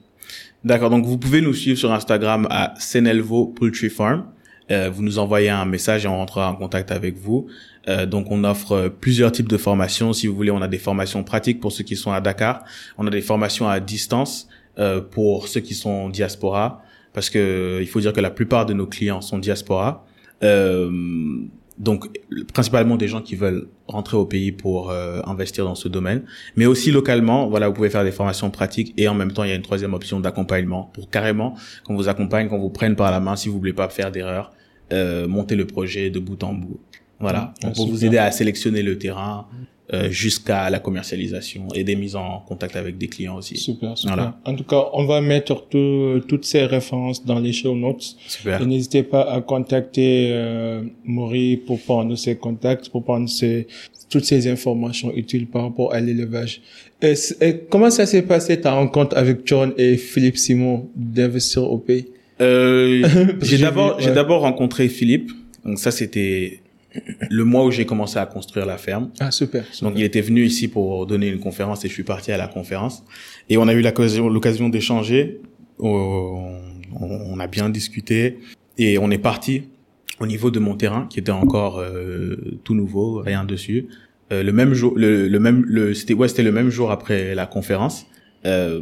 D'accord, donc vous pouvez nous suivre sur Instagram à Senelvo Poultry Farm. Euh, vous nous envoyez un message et on rentrera en contact avec vous. Euh, donc on offre euh, plusieurs types de formations. Si vous voulez, on a des formations pratiques pour ceux qui sont à Dakar. On a des formations à distance euh, pour ceux qui sont diaspora. Parce que euh, il faut dire que la plupart de nos clients sont diaspora. Euh, donc principalement des gens qui veulent rentrer au pays pour euh, investir dans ce domaine, mais aussi localement. Voilà, vous pouvez faire des formations pratiques et en même temps il y a une troisième option d'accompagnement pour carrément qu'on vous accompagne, qu'on vous prenne par la main si vous voulez pas faire d'erreur, euh, monter le projet de bout en bout. Voilà, Ah, on peut vous aider à sélectionner le terrain euh, jusqu'à la commercialisation et des mises en contact avec des clients aussi. Super, super. Voilà. En tout cas, on va mettre tout- toutes ces références dans les show notes. Super. Et n'hésitez pas à contacter euh, Maury pour prendre ses contacts, pour prendre ses, toutes ces informations utiles par rapport à l'élevage. Et, c- et comment ça s'est passé ta rencontre avec John et Philippe Simon d'Investir au pays? Euh, j'ai d'abord, j'ai d'abord rencontré Philippe. Donc ça, c'était le mois où j'ai commencé à construire la ferme. Ah, super. Donc il était venu ici pour donner une conférence et je suis parti à la conférence. Et on a eu l'occasion, l'occasion d'échanger. On, on a bien discuté et on est parti au niveau de mon terrain qui était encore euh, tout nouveau, rien dessus. Euh, le même jour, le, le même, le, c'était ouais, c'était le même jour après la conférence. Euh,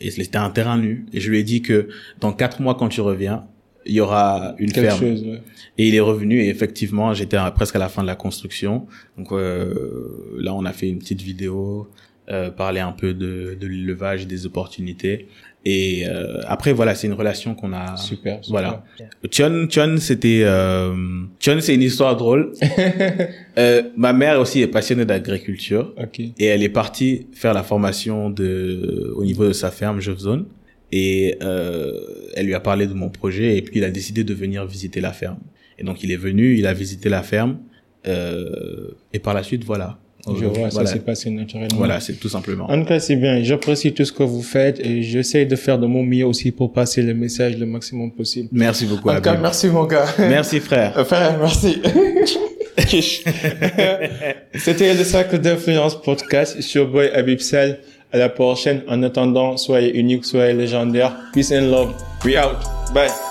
et c'était un terrain nu. Et je lui ai dit que dans quatre mois, quand tu reviens, il y aura une Quelque ferme. chose, ouais. Et il est revenu et effectivement, j'étais presque à la fin de la construction. Donc euh, là, on a fait une petite vidéo, euh, parler un peu de, de l'élevage, des opportunités. Et euh, après, voilà, c'est une relation qu'on a. Super, super. Voilà. Chun, Chun, c'était euh, Chun, c'est une histoire drôle. euh, ma mère aussi est passionnée d'agriculture Ok. et elle est partie faire la formation de au niveau de sa ferme Jeuve Zone et euh, elle lui a parlé de mon projet et puis il a décidé de venir visiter la ferme et donc il est venu il a visité la ferme euh, et par la suite voilà Je vois, ça s'est passé naturellement. voilà c'est tout simplement En tout cas, c'est bien. J'apprécie tout ce que vous faites et j'essaie de faire de mon mieux aussi pour passer le message le maximum possible. merci beaucoup En tout cas, merci mon gars. merci frère Enfin, merci. C'était le Cercle d'influence podcast sur Boy Habib Sel. À la prochaine. En attendant, soyez unique, soyez légendaire. Peace and love. We out. Bye.